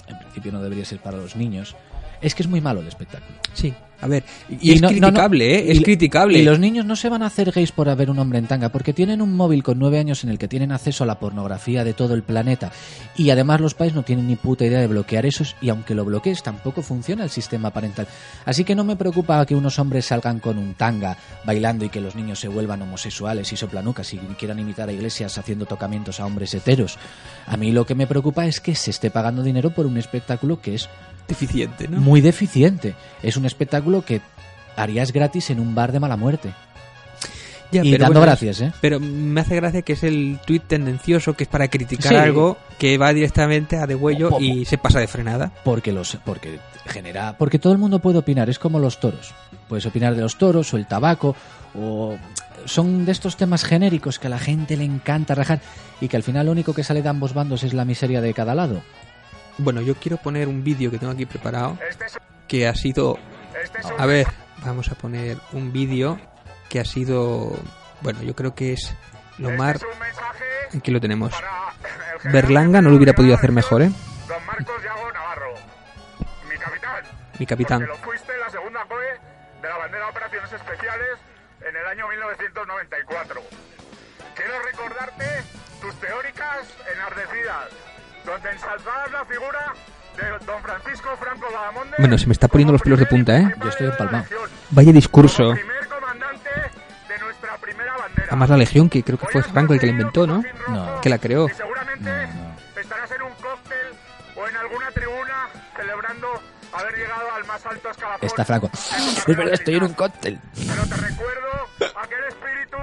en principio no debería ser para los niños, es que es muy malo el espectáculo. Sí, a ver. Y, es no- no- no- criticable, ¿eh? Es y- criticable. Y los niños no se van a hacer gays por haber un hombre en tanga, porque tienen un móvil con nueve años en el que tienen acceso a la pornografía de todo el planeta. Y además los padres no tienen ni puta idea de bloquear eso, y aunque lo bloquees, tampoco funciona el sistema parental. Así que no me preocupa que unos hombres salgan con un tanga bailando y que los niños se vuelvan homosexuales y soplanucas y quieran imitar a iglesias haciendo tocamientos a hombres heteros. A mí lo que me preocupa es que se esté pagando dinero por un espectáculo que es deficiente, ¿no? muy deficiente. Es un espectáculo que harías gratis en un bar de mala muerte. Ya, y pero dando bueno, gracias, ¿eh? Pero me hace gracia que es el tuit tendencioso, que es para criticar Sí. algo que va directamente a de huello Po- y se pasa de frenada. Porque los porque genera porque todo el mundo puede opinar, es como los toros. Puedes opinar de los toros o el tabaco o son de estos temas genéricos que a la gente le encanta rajar y que al final lo único que sale de ambos bandos es la miseria de cada lado. Bueno, yo quiero poner un vídeo que tengo aquí preparado, que ha sido... A ver, vamos a poner un vídeo que ha sido... Bueno, yo creo que es lo más... Aquí lo tenemos. Berlanga no lo hubiera podido hacer mejor, ¿eh? Don Marcos Yago Navarro, mi capitán. Mi capitán. Porque lo fuiste en la segunda COE de la bandera de operaciones especiales en el año 1994. Quiero recordarte tus teóricas enardecidas, donde ensalzabas la figura de don Francisco Franco Badamonde. Bueno, se me está poniendo los pelos de punta, ¿eh? Yo estoy empalmado. Vaya discurso. Además la Legión, que creo que fue Franco el que la inventó, ¿no? No. Que la creó. Y seguramente estarás en un cóctel o en alguna tribuna celebrando haber llegado al más alto escalafón. Está Franco. Es verdad, estoy en un cóctel. Pero te recuerdo aquel espíritu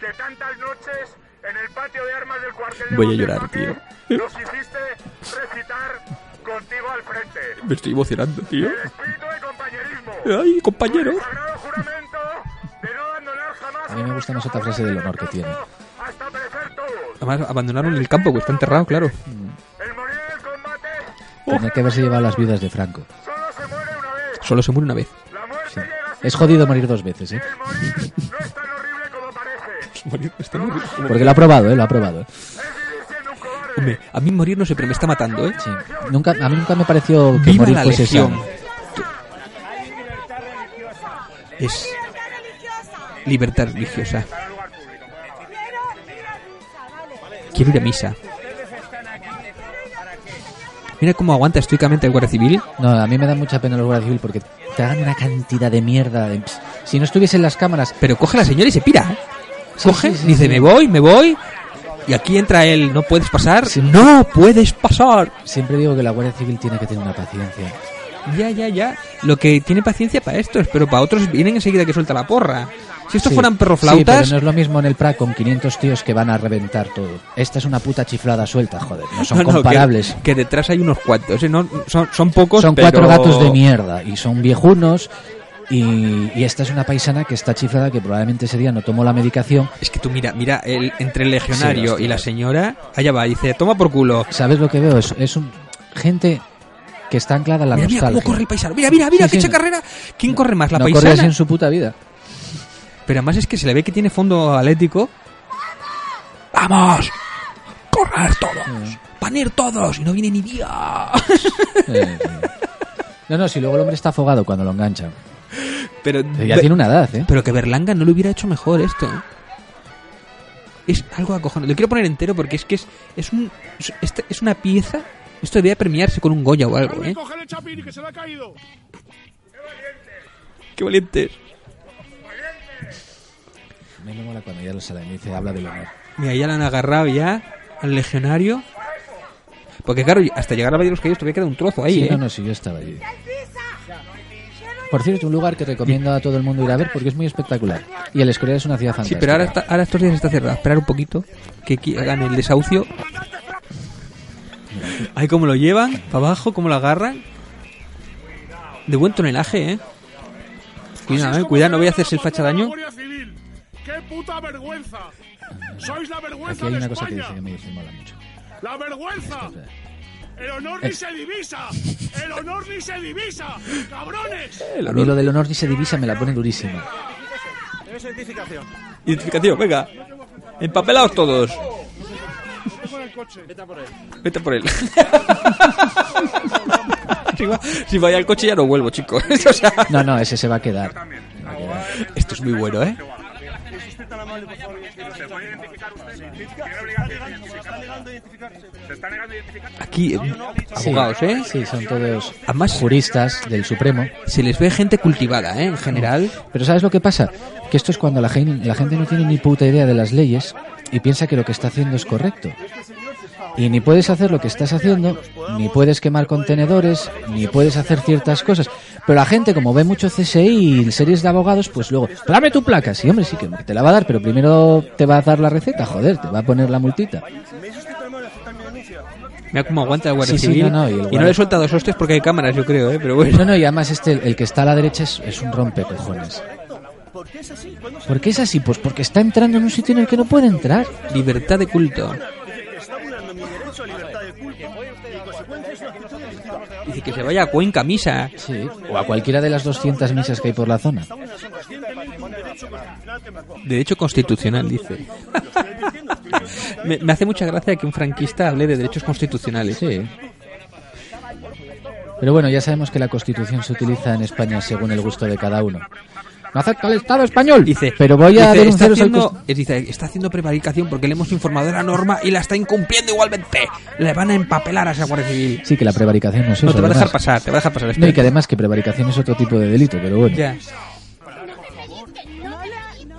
que tantas noches el patio de armas del cuartel de Voy a llorar, tío. Nos hiciste recitar contigo al frente. Me estoy emocionando, tío. El espíritu de compañerismo. Ay, compañero. El sagrado juramento de no abandonar jamás A mí me gusta más otra frase del honor que tiene. Hasta perecer todos. Además abandonaron el campo, que está enterrado, claro. El morir en el combate Tendría que haberse llevado las vidas de Franco. solo se muere una vez. Solo se muere una vez. La muerte Sí. llega sin Es jodido morir dos veces, ¿eh? El morir no parece. *laughs* Morir está muy- Porque lo ha probado, ¿eh? Lo ha probado. ¿eh? Hombre, a mí morir no sé, pero me está matando, ¿eh? Sí. Nunca, a mí nunca me pareció que Viva morir la fuese sano. Es libertad religiosa. Quiero ir a misa. Mira cómo aguanta estoicamente el Guardia Civil. No, a mí me da mucha pena los guardias civil porque te hagan una cantidad de mierda. de- Si no estuviesen las cámaras, Pero coge a la señora y se pira. ¿eh? Sí, Coge, sí, sí, dice, me voy, me voy. Y aquí entra él, no puedes pasar. No puedes pasar. siempre digo que la Guardia Civil tiene que tener una paciencia. Ya, ya, ya. Lo que tiene paciencia para estos, pero para otros vienen enseguida que suelta la porra. Si estos fueran Sí, pero perroflautas, no es lo mismo en el Prat con 500 tíos que van a reventar todo. Esta es una puta chiflada suelta, joder. No son No, no, que- comparables. Que, detrás hay unos cuantos, ¿eh? No, son, son pocos, Son pero- cuatro gatos de mierda y son viejunos. Y, y esta es una paisana que está chiflada que probablemente ese día no tomó la medicación. Es que tú mira, mira, el, entre el legionario Sí, y la señora, allá va, dice, toma por culo. ¿Sabes lo que veo? Es, es un, gente que está anclada en la Mira, mira cómo nostalgia. corre el paisano. Mira, mira, mira, Sí, qué sí. carrera. ¿Quién corre más, la no paisana? así en su puta vida. Pero además es que se le ve que tiene fondo atlético. ¡Vamos! ¡Correr todos! ¡Van a ir todos! Y no viene ni día. No, no, si luego el hombre está afogado cuando lo enganchan. Pero, Ya tiene una edad, ¿eh? pero que Berlanga no lo hubiera hecho mejor esto. ¿eh? Es algo acojonante. Lo quiero poner entero porque es que es, es, un, es, esta- es una pieza. Esto debería premiarse con un Goya o algo, ¿eh? El Chapini que se le ha caído. ¡Qué valientes! Me mola cuando ya lo salen dice, habla del honor. Mira, ya la han agarrado ya al legionario. Porque claro, hasta llegar a Valle de los Caídos todavía queda un trozo ahí, Sí, ¿eh? no, no, sí, yo estaba allí. Por cierto, un lugar que recomiendo a todo el mundo ir a ver porque es muy espectacular. Y el Escorial es una ciudad Sí, fantástica. pero ahora, está- ahora estos días está cerrado. Esperar un poquito. Que hagan el desahucio. Ahí cómo lo llevan, para abajo, cómo lo agarran. De buen tonelaje, eh. Cuidado, eh. Cuidado, no voy a hacerse el facha daño. ¡Qué puta vergüenza! ¡Sois la Aquí vergüenza hay de una cosa que dice que me dice mola mucho. ¡La vergüenza! ¡El honor ni se divisa! ¡El honor ni se divisa! ¡Cabrones! A mí lo del honor ni se divisa me la pone durísima. Identificación, venga. Empapelados todos. Vete por él. *laughs* si, va, si vaya al coche ya no vuelvo, chicos. *laughs* O sea, No, no, ese se va a quedar. Se va a quedar. esto es muy bueno, ¿eh? ¿Se puede identificar usted? ¿Tiene obligación de identificarse? ¿Se está negando a identificarse? Aquí, eh, abogados, ¿eh? Sí, son todos Además- juristas del Supremo. Se les ve gente cultivada, ¿eh? En general. Pero ¿sabes lo que pasa? Que esto es cuando la gente, la gente no tiene ni puta idea de las leyes y piensa que lo que está haciendo es correcto. Y ni puedes hacer lo que estás haciendo, ni puedes quemar contenedores, ni puedes hacer ciertas cosas. Pero la gente, como ve mucho CSI y series de abogados, pues luego, dame tu placa. Sí, hombre, sí que te la va a dar, pero primero te va a dar la receta, joder, te va a poner la multita. Mira cómo aguanta el guardia Sí, sí, civil. no, no, y no le suelta dos hostias porque hay cámaras, yo creo, ¿eh? Pero bueno. No, no, y además este, el que está a la derecha es, es un rompecojones. ¿Por qué es así? Pues porque está entrando en un sitio en el que no puede entrar. Libertad de culto. Dice que se vaya a Cuenca a misa. Sí, o a cualquiera de las 200 misas que hay por la zona. Derecho constitucional, dice. *laughs* *laughs* me, me hace mucha gracia que un franquista hable de derechos constitucionales. Sí. Pero bueno, ya sabemos que la Constitución se utiliza en España según el gusto de cada uno. No acepta el Estado español. Dice, pero voy a dice, está haciendo, const- es, dice, está haciendo prevaricación porque le hemos informado de la norma y la está incumpliendo igualmente. Le van a empapelar a esa Guardia Civil. Sí, que la prevaricación no es eso. no te va a dejar pasar, te va a dejar pasar. No, y que además que prevaricación es otro tipo de delito, pero bueno. Ya.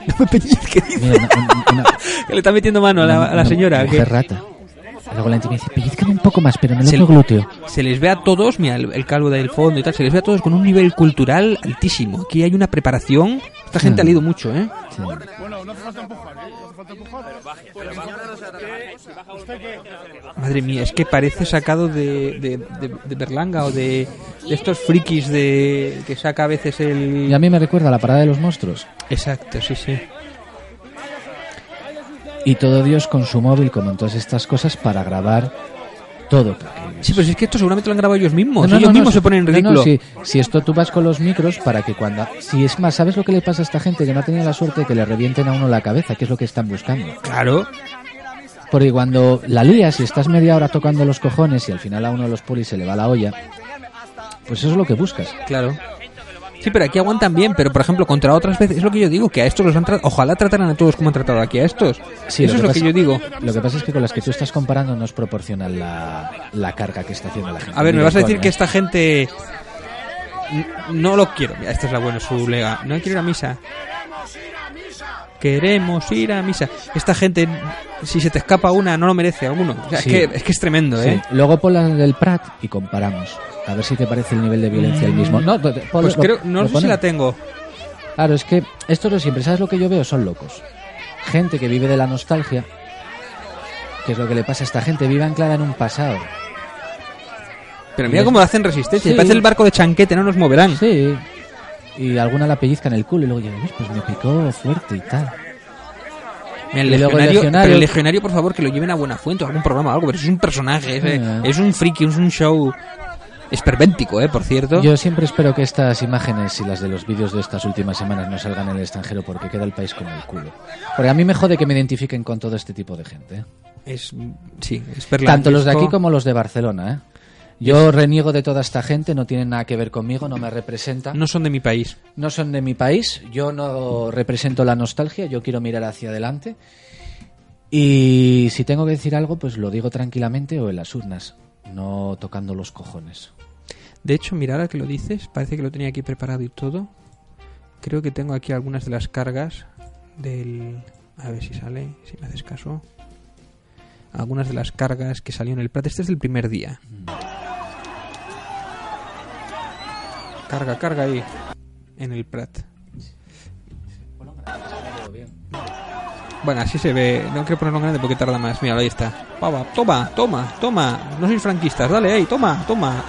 No me pellizque, dice. Mira, una- una- una- *laughs* Que le está metiendo mano a la, a la una señora. que mujer rata. Y Luego la intimidad dice, pellizcame un poco más, pero el Se le- glúteo. se les ve a todos, mira, el, el calvo del fondo y tal, se les ve a todos con un nivel cultural altísimo. Aquí hay una preparación. Esta gente Hmm. ha leído mucho, ¿eh? Sí. Madre mía, es que parece sacado de, de, de- de Berlanga o de, de estos frikis de que saca a veces el... Y a mí me recuerda a la parada de los monstruos. Exacto, sí, sí. Y todo Dios con su móvil, como en todas estas cosas, para grabar todo. Sí, pues es que esto seguramente lo han grabado ellos mismos. No, no, ellos no, mismos se ponen en ridículo. si esto tú vas con los micros para que cuando... Si es más, ¿sabes lo que le pasa a esta gente? Que no ha tenido la suerte de que le revienten a uno la cabeza, que es lo que están buscando. Claro. Porque cuando la lías y estás media hora tocando los cojones y al final a uno de los polis se le va la olla, pues eso es lo que buscas. Claro. Sí, pero aquí aguantan bien, pero por ejemplo, contra otras veces, es lo que yo digo, que a estos los han tratado, ojalá trataran a todos como han tratado aquí a estos. Sí, Eso es lo pasa- que yo digo. Lo que pasa es que con las que tú estás comparando no es proporcional la, la carga que está haciendo la gente. A ver, me vas a de decir que esta gente no lo quiero. Mira, esta es la buena, su lega. No quiero ir a misa. Queremos ir a misa. Esta gente, si se te escapa una, no lo merece alguno. O sea, Sí. es, que, es que es tremendo, Sí. ¿eh? Luego pon la del Prat y comparamos. A ver si te parece el nivel de violencia el mismo. No, Pues lo- creo, no sé si la tengo. Claro, es que esto es lo siempre. ¿Sabes lo que yo veo? Son locos. Gente que vive de la nostalgia. Que es lo que le pasa a esta gente. Vive anclada en un pasado. Pero mira cómo hacen resistencia. Sí. Parece el barco de chanquete, no nos moverán. Sí. Y alguna la pellizca en el culo y luego "Uy, pues me picó fuerte y tal. El luego el legionario, legionario- pero el legionario, por favor, que lo lleven a buena fuente o algún programa o algo, pero es un personaje, es, eh, Ah. es un friki, es un show espervéntico, ¿eh? Por cierto. Yo siempre espero que estas imágenes y las de los vídeos de estas últimas semanas no salgan en el extranjero porque queda el país como el culo. Porque a mí me jode que me identifiquen con todo este tipo de gente. ¿eh? Es, sí, es Tanto los de aquí como los de Barcelona. ¿eh? Yo reniego de toda esta gente, no tienen nada que ver conmigo, no me representan. No son de mi país. No son de mi país, yo no represento la nostalgia, yo quiero mirar hacia adelante. Y si tengo que decir algo, pues lo digo tranquilamente o en las urnas, no tocando los cojones. De hecho, mira, ahora que lo dices, parece que lo tenía aquí preparado y todo. Creo que tengo aquí algunas de las cargas del... A ver si sale, si me haces caso. Algunas de las cargas que salió en el Prat. Este es el primer día. Carga, carga ahí. En el Prat. Bueno, así se ve. No quiero ponerlo grande porque tarda más. Mira, ahí está. Pava, toma, toma, toma. No sois franquistas. Dale, ahí, toma, toma. *laughs*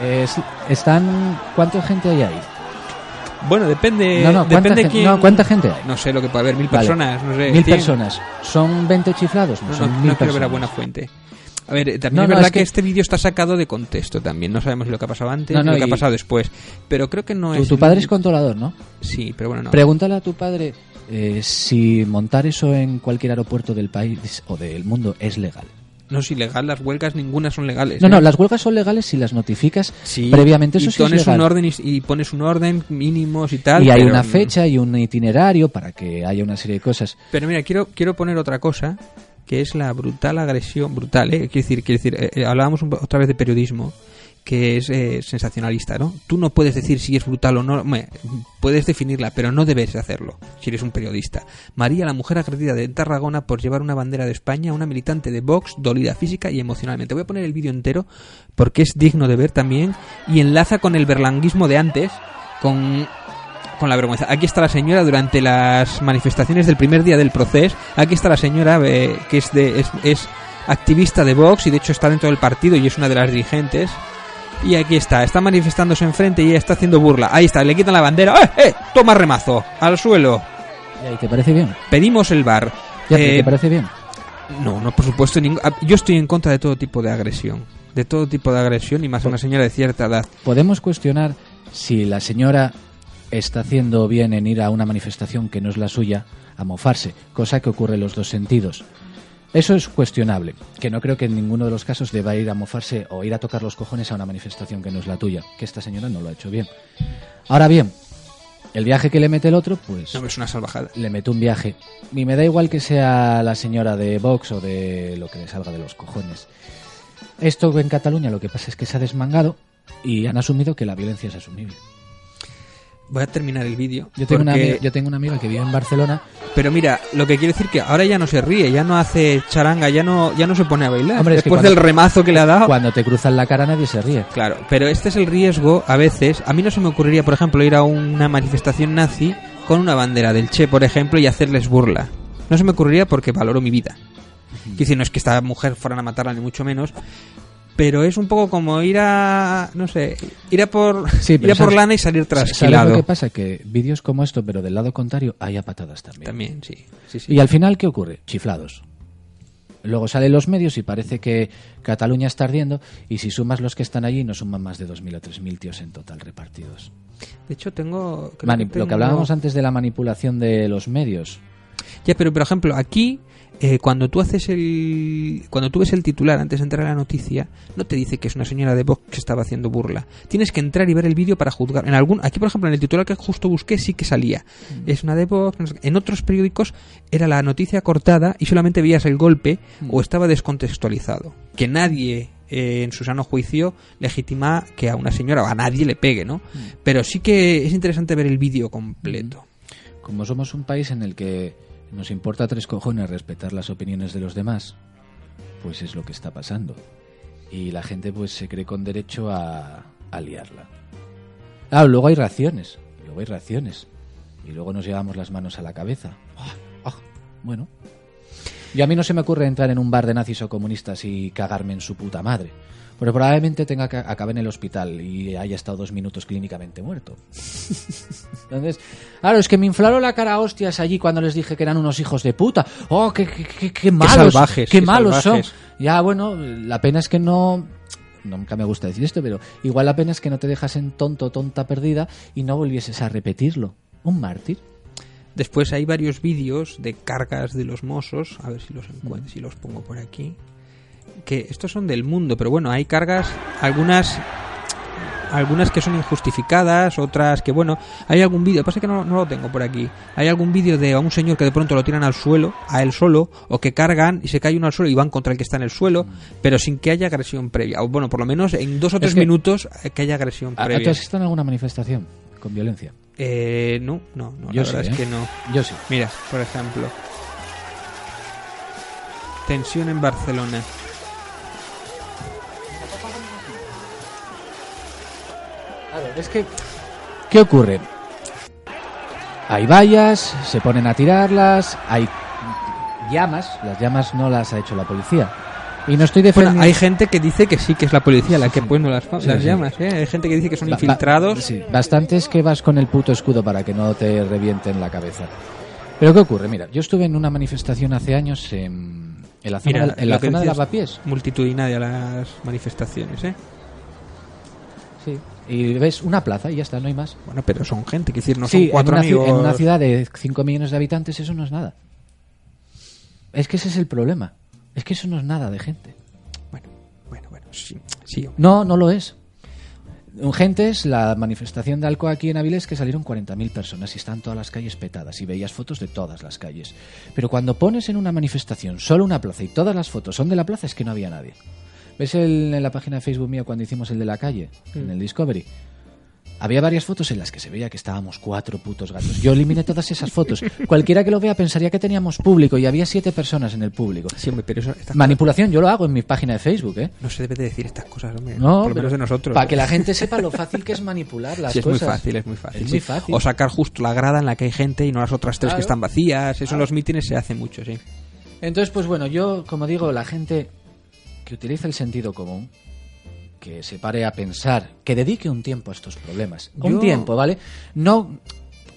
Es- están ¿Cuánta gente hay ahí? Bueno, depende. no, no, ¿cuánta, depende gen- quién. no, ¿cuánta gente hay? No sé lo que puede haber, mil Vale. personas, no sé. Mil 100. personas. ¿Son 20 chiflados? No, No, son no, mil no quiero ver a buena fuente. A ver, eh, también No, es no, verdad es que... que- este vídeo está sacado de contexto también. No sabemos lo que ha pasado antes No, lo que ha pasado después. Pero creo que no Tu, es. tu padre es controlador, ¿no? Sí, pero bueno, no. Pregúntale a tu padre eh, si montar eso en cualquier aeropuerto del país o del mundo es legal. No es ilegal, las huelgas ninguna son legales. No, ¿eh? no, las huelgas son legales si las notificas Sí, previamente. Eso y sí es pones legal. un orden y, y pones un orden mínimos y tal. y hay pero- una fecha y un itinerario para que haya una serie de cosas. Pero mira, quiero, quiero poner otra cosa, que es la brutal agresión, brutal, ¿eh? Quiero decir, quiero decir eh, eh, hablábamos otra vez de periodismo, que es eh, sensacionalista, ¿no? Tú no puedes decir si es brutal o no, Hombre, puedes definirla, pero no debes hacerlo, si eres un periodista. María, la mujer agredida de Tarragona por llevar una bandera de España, una militante de Vox, dolida física y emocionalmente. Voy a poner el vídeo entero, porque es digno de ver también, y enlaza con el berlanguismo de antes, con con la vergüenza. Aquí está la señora durante las manifestaciones del primer día del proceso. Aquí está la señora eh, que es, de, es, es activista de Vox y de hecho está dentro del partido y es una de las dirigentes. Y aquí está, está manifestándose enfrente y ella está haciendo burla. Ahí está, le quitan la bandera. ¡Eh, eh! Toma remazo, al suelo. ¿Y ahí te parece bien? Pedimos el bar. Pero Eh, ¿Te parece bien? no, no, por supuesto. ah, Yo estoy en contra de todo tipo de agresión. De todo tipo de agresión y más a una señora de cierta edad. Podemos cuestionar si la señora está haciendo bien en ir a una manifestación que no es la suya a mofarse, cosa que ocurre en los dos sentidos. Eso es cuestionable, que no creo que en ninguno de los casos deba ir a mofarse o ir a tocar los cojones a una manifestación que no es la tuya, que esta señora no lo ha hecho bien. Ahora bien, el viaje que le mete el otro, pues No, es una salvajada. le mete un viaje. Y me da igual que sea la señora de Vox o de lo que le salga de los cojones. Esto en Cataluña lo que pasa es que se ha desmangado y han asumido que la violencia es asumible. Voy a terminar el vídeo. Yo tengo, una porque- yo tengo una amiga que vive en Barcelona. Pero mira, lo que quiere decir que ahora ya no se ríe, ya no hace charanga, ya no, ya no se pone a bailar. Hombre, es que Después del remazo que le ha dado. Cuando te cruzan la cara nadie se ríe. Claro, pero este es el riesgo a veces. A mí no se me ocurriría, por ejemplo, ir a una manifestación nazi con una bandera del Che, por ejemplo, y hacerles burla. No se me ocurriría porque valoro mi vida. Quiero decir, no es que esta mujer fueran a matarla ni mucho menos, pero es un poco como ir a, no sé, ir a por, Sí, ir a por ¿sabes- lana y salir ¿Sabes trasquilado. lo que pasa? Que vídeos como esto, pero del lado contrario, hay a patadas también. También, sí. sí, sí. Y al final, ¿qué ocurre? Chiflados. Luego salen los medios y parece que Cataluña está ardiendo y si sumas los que están allí no suman más de 2.000 o 3.000 tíos en total repartidos. De hecho, tengo... creo que tengo- Lo que hablábamos antes de la manipulación de los medios. Ya, pero por ejemplo, aquí eh, cuando tú haces el cuando tú ves el titular antes de entrar a la noticia, no te dice que es una señora de Vox que estaba haciendo burla. Tienes que entrar y ver el vídeo para juzgar. En algún aquí por ejemplo en el titular que justo busqué sí que salía. Es una de Vox. no sé qué. En otros periódicos era la noticia cortada y solamente veías el golpe o estaba descontextualizado. Que nadie eh, en su sano juicio legitima que a una señora o a nadie le pegue, ¿no? Pero sí que es interesante ver el vídeo completo. como somos un país en el que nos importa tres cojones respetar las opiniones de los demás, pues es lo que está pasando. Y la gente pues se cree con derecho a, a liarla. Ah, luego hay raciones, luego hay raciones. Y luego nos llevamos las manos a la cabeza. Ah, ah, bueno. Y a mí no se me ocurre entrar en un bar de nazis o comunistas y cagarme en su puta madre. Pero probablemente tenga que acabar en el hospital y haya estado dos minutos clínicamente muerto. *laughs* Entonces, claro, es que me inflaron la cara a hostias allí cuando les dije que eran unos hijos de puta. ¡Oh, qué, qué, qué, qué malos! salvajes, ¡Qué malos salvajes. son! Ya, bueno, la pena es que no... Nunca me gusta decir esto, pero igual la pena es que no te dejas en tonto, tonta perdida y no volvieses a repetirlo. Un mártir. Después hay varios vídeos de cargas de los Mossos, a ver si los encuentro, si los pongo por aquí. Que estos son del mundo, pero bueno, hay cargas, algunas algunas que son injustificadas, otras que bueno, hay algún vídeo, pasa que no, no lo tengo por aquí. Hay algún vídeo de a un señor que de pronto lo tiran al suelo, a él solo, o que cargan y se cae uno al suelo y van contra el que está en el suelo, pero sin que haya agresión previa. O bueno, por lo menos en dos o tres que- minutos eh, que haya agresión ¿A- ¿Tú previa. has estado en alguna manifestación con violencia? Eh, no, no, no, Yo la verdad sí, es ¿eh? que no. Yo sí. Mira, por ejemplo. Tensión en Barcelona. Es que... ¿Qué ocurre? Hay vallas, se ponen a tirarlas, hay llamas, las llamas no las ha hecho la policía. Y no estoy Bueno, defendiendo... hay gente que dice que sí, que es la policía la que pone las, Sí, las sí. llamas, ¿eh? Hay gente que dice que son Ba- infiltrados. sí, bastantes que vas con el puto escudo para que no te revienten la cabeza. Pero ¿qué ocurre? Mira, yo estuve en una manifestación hace años en, en la zona, Mira, en la zona de lavapiés. Multitudinaria las manifestaciones, ¿eh? Sí. Y ves una plaza y ya está, no hay más. Bueno, pero son gente, que decir, no sí, son cuatro en ci- amigos. en una ciudad de 5 millones de habitantes eso no es nada. Es que ese es el problema. Es que eso no es nada de gente. Bueno, bueno, bueno, sí, sí. No, no lo es. Gente es la manifestación de Alcoa aquí en Avilés que salieron 40.000 personas y están todas las calles petadas y veías fotos de todas las calles. Pero cuando pones en una manifestación solo una plaza y todas las fotos son de la plaza es que no había nadie. ¿Ves el- en la página de Facebook mía cuando hicimos el de la calle, en el Discovery? Había varias fotos en las que se veía que estábamos cuatro putos gatos. Yo eliminé todas esas fotos. Cualquiera que lo vea pensaría que teníamos público y había siete personas en el público. Sí, hombre, pero eso, estas Manipulación, yo lo hago en mi página de Facebook, ¿eh? cosas- no se debe de decir estas cosas, hombre. No, por lo menos de nosotros. Para que la gente sepa lo fácil que es manipular las *laughs* Sí, es cosas. muy fácil, es muy fácil. Es sí. muy fácil. O sacar justo la grada en la que hay gente y no las otras tres Claro. que están vacías. Eso en los mítines se hace mucho, sí. Entonces, pues bueno, yo, como digo, la gente que utiliza el sentido común, que se pare a pensar, que dedique un tiempo a estos problemas. Un tiempo, ¿vale? No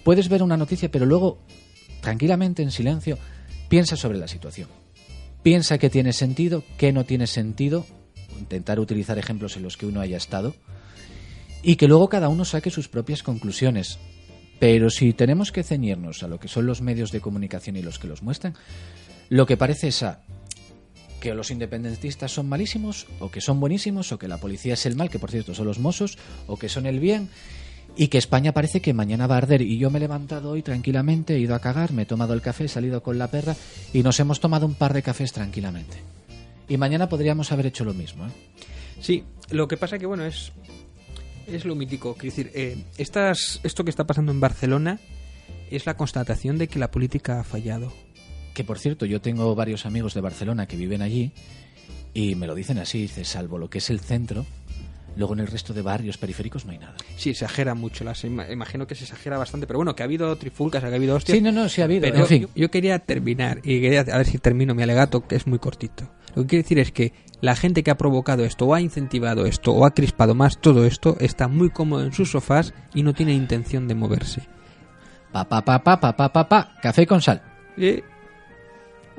puedes ver una noticia, pero luego, tranquilamente, en silencio, piensa sobre la situación. Piensa que tiene sentido, que no tiene sentido, intentar utilizar ejemplos en los que uno haya estado, y que luego cada uno saque sus propias conclusiones. Pero si tenemos que ceñirnos a lo que son los medios de comunicación y los que los muestran, lo que parece es a que los independentistas son malísimos o que son buenísimos o que la policía es el mal, que por cierto son los mozos, o que son el bien y que España parece que mañana va a arder y yo me he levantado hoy tranquilamente, he ido a cagar, me he tomado el café, he salido con la perra y nos hemos tomado un par de cafés tranquilamente. Y mañana podríamos haber hecho lo mismo. ¿eh? Sí, lo que pasa que, bueno, es, es lo mítico. Quiero decir, eh, estas, esto que está pasando en Barcelona es la constatación de que la política ha fallado. Que por cierto, yo tengo varios amigos de Barcelona que viven allí y me lo dicen así, dice, salvo lo que es el centro, Luego en el resto de barrios periféricos no hay nada. Sí, exagera mucho. Las, imagino que se exagera bastante, pero bueno, que ha habido trifulcas, que ha habido hostias. Sí, no, no, sí ha habido. Yo, quería terminar y quería, a ver si termino mi alegato, que es muy cortito. Lo que quiero decir es que la gente que ha provocado esto, o ha incentivado esto, o ha crispado más todo esto, está muy cómodo en sus sofás y no tiene intención de moverse. Pa, pa, pa, pa, pa, pa, pa, pa. café con sal.